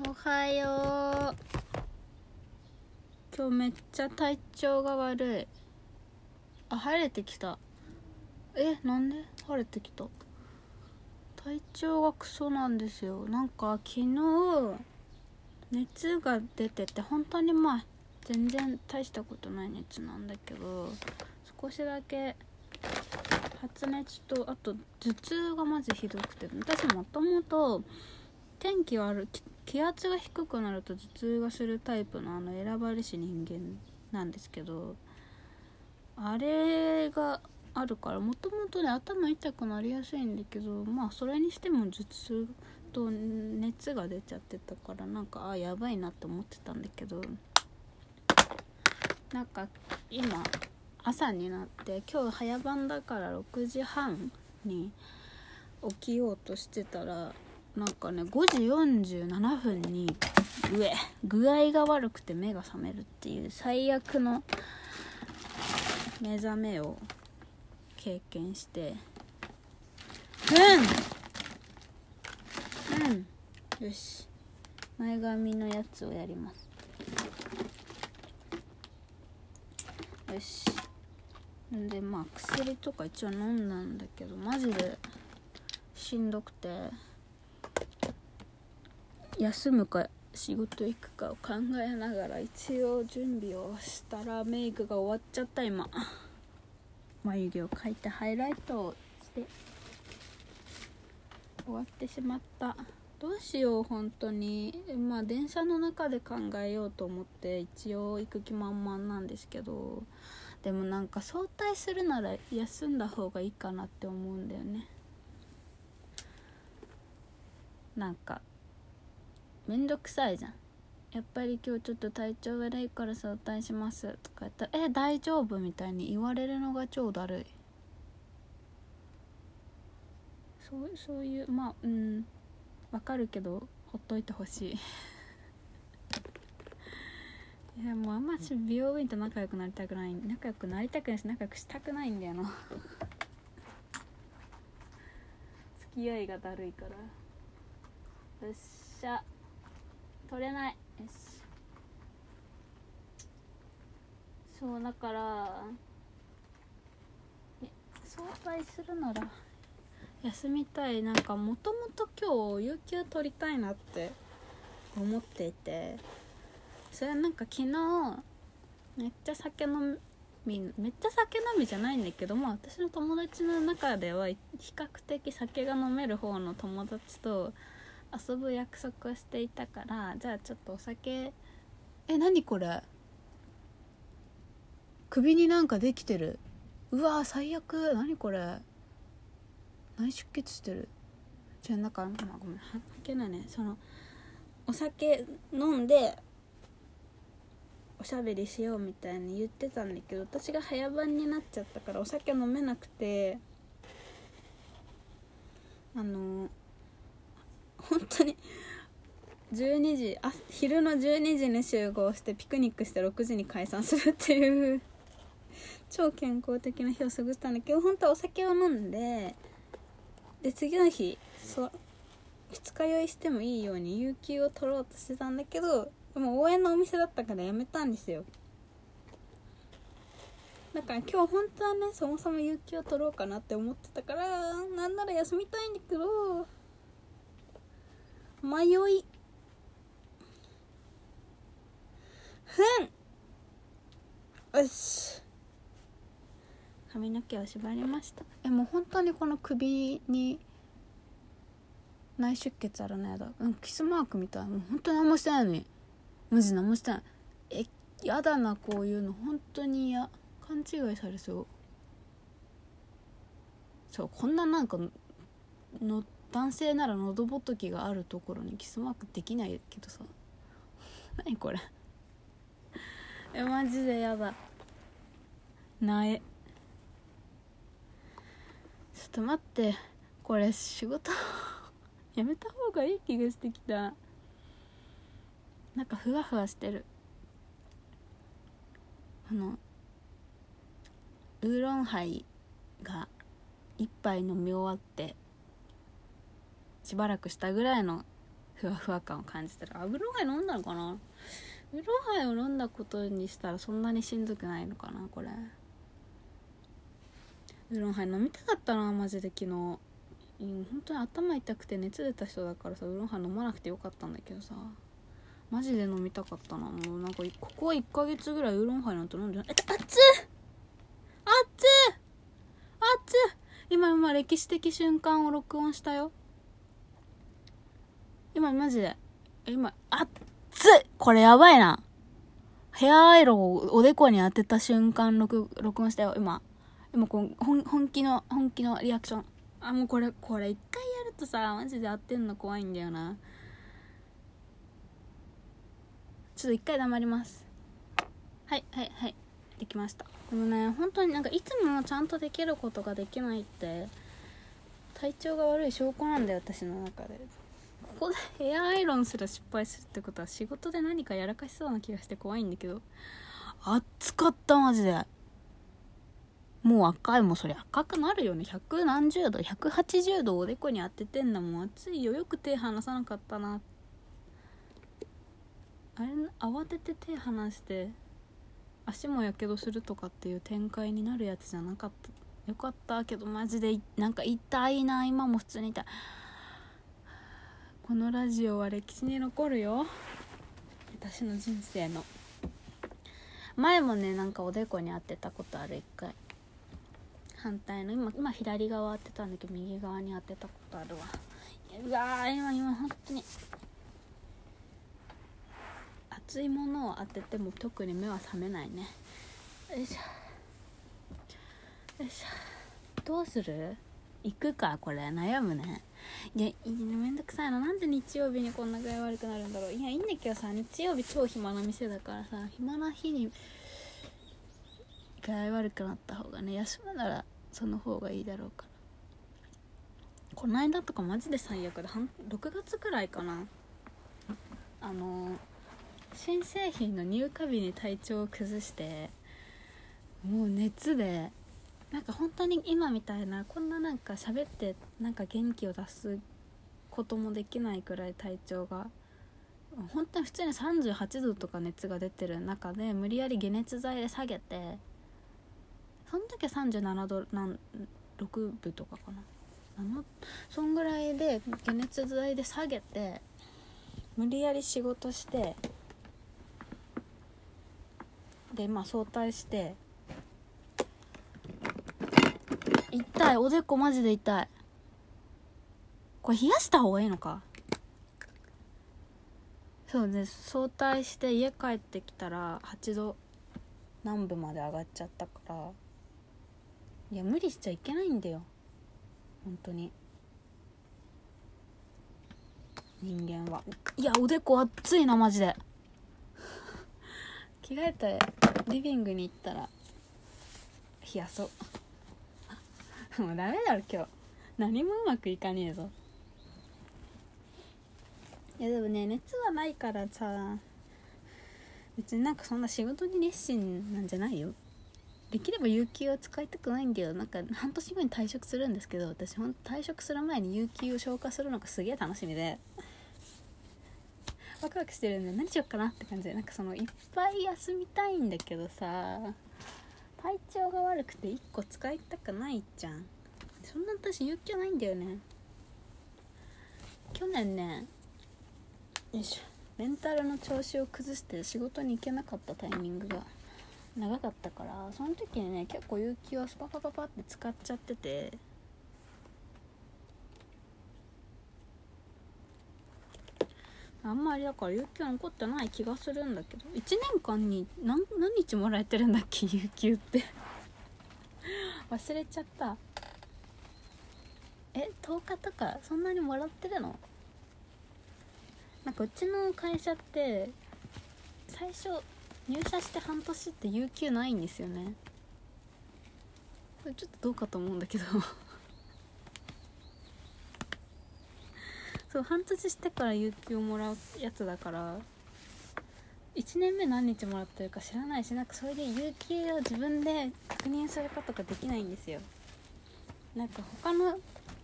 おはよう。今日めっちゃ体調が悪い。あ晴れてきた。えなんで？晴れてきた。体調がクソなんですよ。なんか昨日熱が出てて本当にまあ全然大したことない熱なんだけど少しだけ発熱とあと頭痛がまずひどくて私もともと天気悪気圧が低くなると頭痛がするタイプのあの選ばれし人間なんですけどあれがあるからもともとね頭痛くなりやすいんだけどまあそれにしても頭痛と熱が出ちゃってたからなんかあやばいなって思ってたんだけどなんか今朝になって今日早番だから6時半に起きようとしてたらなんかね5時47分にうえ具合が悪くて目が覚めるっていう最悪の目覚めを経験して。うん。うん。よし。前髪のやつをやります。よし。でまあ薬とか一応飲んだんだけどマジでしんどくて。休むか仕事行くかを考えながら一応準備をしたらメイクが終わっちゃった今。眉毛を描いてハイライトをして終わってしまった。どうしよう本当に。まあ電車の中で考えようと思って一応行く気満々なんですけどでもなんか早退するなら休んだ方がいいかなって思うんだよね。なんかめんどくさいじゃん。やっぱり今日ちょっと体調悪いから早退します。とか言ったら「え大丈夫?」みたいに言われるのが超だるい。そうそういうまあうん。わかるけどほっといてほしい。いやもうあんまし美容院と仲良くなりたくない。仲良くなりたくないし仲良くしたくないんだよな。付き合いがだるいから。よっしゃ。取れない。よしそうだから早退するなら休みたい。なんかもともと今日有給取りたいなって思っていてそれなんか昨日めっちゃ酒飲みめっちゃ酒飲みじゃないんだけどまあ私の友達の中では比較的酒が飲める方の友達と遊ぶ約束をしていたからじゃあちょっとお酒え何これ？首になんかできてる。うわ最悪。何これ？内出血してる。じゃあなんか、まあ、ごめん関係ないね。そのお酒飲んでおしゃべりしようみたいに言ってたんだけど私が早番になっちゃったからお酒飲めなくて。あの本当に。12時あ昼の12時に集合してピクニックして6時に解散するっていう。超健康的な日を過ごしたんだけど本当はお酒を飲んでで次の日そ二日酔いしてもいいように有給を取ろうとしてたんだけどでも応援のお店だったからやめたんですよ。だから今日本当はねそもそも有給を取ろうかなって思ってたからなんなら休みたいんだけど迷い。ふん。よし。髪の毛を縛りました。えもう本当にこの首に内出血あるのやだ。うんキスマークみたい。もう本当に何もしてないのに。マジ何もしてない。えやだなこういうの。本当に嫌。勘違いされそう。そうこんななんかの男性なら喉仏があるところにキスマークできないけどさ。何これ。えマジでやだ。なえちょっと待って。これ仕事。やめた方がいい気がしてきた。なんかふわふわしてる。あのウーロンハイが一杯飲み終わってしばらくしたぐらいのふわふわ感を感じたらあウーロンハイ飲んだのかな？ウーロンハイを飲んだことにしたらそんなにしんどくないのかなこれ。ウーロンハイ飲みたかったなマジで昨日。本当に頭痛くて熱出た人だからさウーロンハイ飲まなくてよかったんだけどさ。マジで飲みたかったなもう。なんかここは1ヶ月ぐらいウーロンハイなんて飲んでない。えっ熱っ熱っ熱っ今今歴史的瞬間を録音したよ。今マジで。今熱っ！これやばいな。ヘアアイロンをおでこに当てた瞬間録録音したよ今。今こう本本気の本気のリアクション。あもうこれこれ一回やるとさマジで合ってんの怖いんだよな。ちょっと一回黙ります。はいはいはい。できました。でもね本当になんかいつもちゃんとできることができないって体調が悪い証拠なんだよ私の中で。ここでヘアアイロンすら失敗するってことは仕事で何かやらかしそうな気がして怖いんだけど。暑かったマジで。もう赤いもんそれ赤くなるよね。100何十度180度おでこに当ててんだもん暑いよ。よく手離さなかったな。あれ慌てて手離して足もやけどするとかっていう展開になるやつじゃなかった。よかったけどマジでなんか痛いな今も普通に痛い。このラジオは歴史に残るよ。私の人生の。前もねなんかおでこに当てたことある一回。反対の。今今左側当てたんだけど右側に当てたことあるわ。うわ今今本当に。熱いものを当てても特に目は覚めないね。よいしょ。よいしょ。どうする？行くかこれ。悩むね。いやいいねめんどくさいな。なんで日曜日にこんな具合悪くなるんだろう。いやいいんだけどさ日曜日超暇な店だからさ暇な日に具合悪くなった方がね休むならその方がいいだろうから。この間とかマジで最悪で6月くらいかな。あの新製品の入荷日に体調を崩してもう熱でなんか本当に今みたいなこんななんか喋ってなんか元気を出すこともできないくらい体調が本当に普通に38度とか熱が出てる中で無理やり解熱剤で下げてその時は37度なん6分とかかな。あの？そんぐらいで解熱剤で下げて無理やり仕事してでまあ早退して痛い。おでこマジで痛い。これ冷やした方がいいのか？そうです早退して家帰ってきたら8度南部まで上がっちゃったから。いや無理しちゃいけないんだよ。本当に。人間は。いやおでこ熱いなマジで。着替えてリビングに行ったら冷やそう。もうダメだろ今日。何もうまくいかねえぞ。いやでもね熱はないからさ。別になんかそんな仕事に熱心なんじゃないよ。できれば有給は使いたくないんだよ。なんか半年後に退職するんですけど私ほんと退職する前に有給を消化するのがすげえ楽しみで。ワクワクしてるんで何しよっかなって感じで。なんかそのいっぱい休みたいんだけどさ。体調が悪くて1個使いたくないじゃん。そんな私勇気ないんだよね。去年ねよいしょ。メンタルの調子を崩して仕事に行けなかったタイミングが長かったからその時にね結構有給をスパパパパって使っちゃってて。あんまりだから有給残ってない気がするんだけど。1年間に何何日もらえてるんだっけ？有給って。忘れちゃった。え10日とかそんなにもらってるの？なんかうちの会社って最初入社して半年って有給ないんですよね。それちょっとどうかと思うんだけど。そう半年してから有給をもらうやつだから1年目何日もらってるか知らないしなんかそれで有給を自分で確認することができないんですよ。なんか他の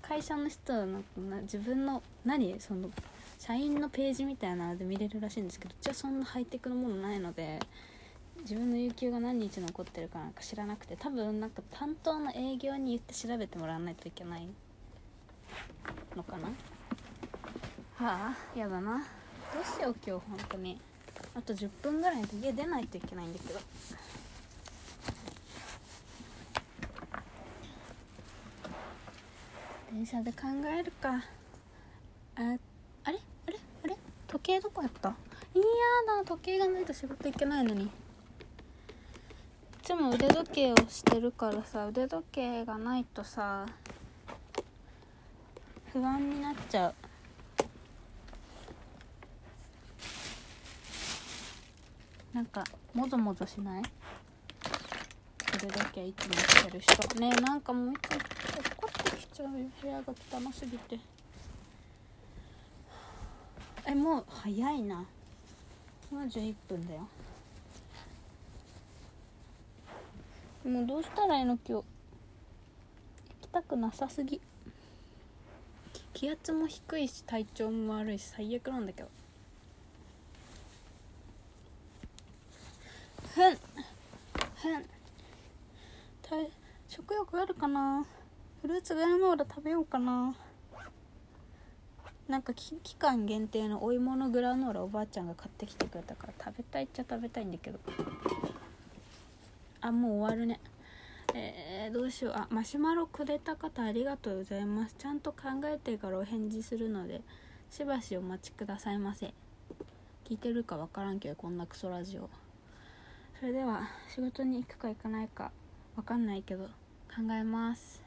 会社の人はなんか自分の何その社員のページみたいなので見れるらしいんですけどじゃあそんなハイテクのものないので自分の有給が何日残ってるかなんか知らなくて多分なんか担当の営業に言って調べてもらわないといけないのかな。はあやだな。どうしよう今日本当に。あと10分ぐらいで家出ないといけないんだけど。電車で考えるか。ああれ？あれ？あれ？時計どこやった？いやだ時計がないと仕事行けないのに。いつも腕時計をしてるからさ腕時計がないとさ不安になっちゃう。なんかもぞもぞしない？腕時計いつもしてる人。ねなんかもういつ怒ってきちゃうよ部屋が汚すぎて。えもう早いな。今11分だよ。もうどうしたらいいの今日行きたくなさすぎ。気圧も低いし体調も悪いし最悪なんだけど。ふんふん食欲あるかな？フルーツグラノーラ食べようかな。なんか期間限定のお芋のグラノーラおばあちゃんが買ってきてくれたから食べたいっちゃ食べたいんだけど。あもう終わるね。えー、どうしよう。あマシュマロくれた方ありがとうございます。ちゃんと考えてからお返事するのでしばしお待ちくださいませ。聞いてるかわからんけどこんなクソラジオ。それでは仕事に行くか行かないか分かんないけど考えます。